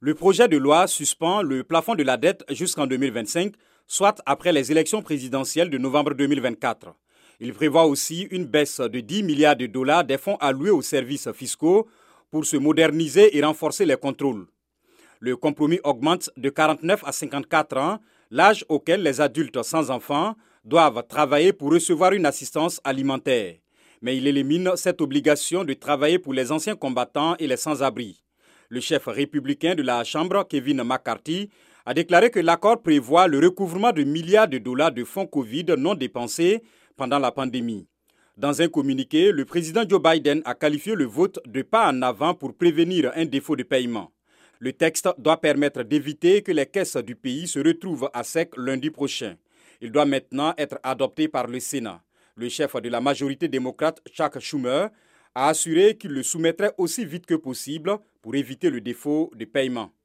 Le projet de loi suspend le plafond de la dette jusqu'en 2025, soit après les élections présidentielles de novembre 2024. Il prévoit aussi une baisse de 10 milliards de dollars des fonds alloués aux services fiscaux pour se moderniser et renforcer les contrôles. Le compromis augmente de 49 à 54 ans l'âge auquel les adultes sans enfants doivent travailler pour recevoir une assistance alimentaire. Mais il élimine cette obligation de travailler pour les anciens combattants et les sans-abri. Le chef républicain de la Chambre, Kevin McCarthy, a déclaré que l'accord prévoit le recouvrement de milliards de dollars de fonds Covid non dépensés pendant la pandémie. Dans un communiqué, le président Joe Biden a qualifié le vote de pas en avant pour prévenir un défaut de paiement. Le texte doit permettre d'éviter que les caisses du pays se retrouvent à sec lundi prochain. Il doit maintenant être adopté par le Sénat. Le chef de la majorité démocrate, Chuck Schumer, a assuré qu'il le soumettrait aussi vite que possible pour éviter le défaut de paiement.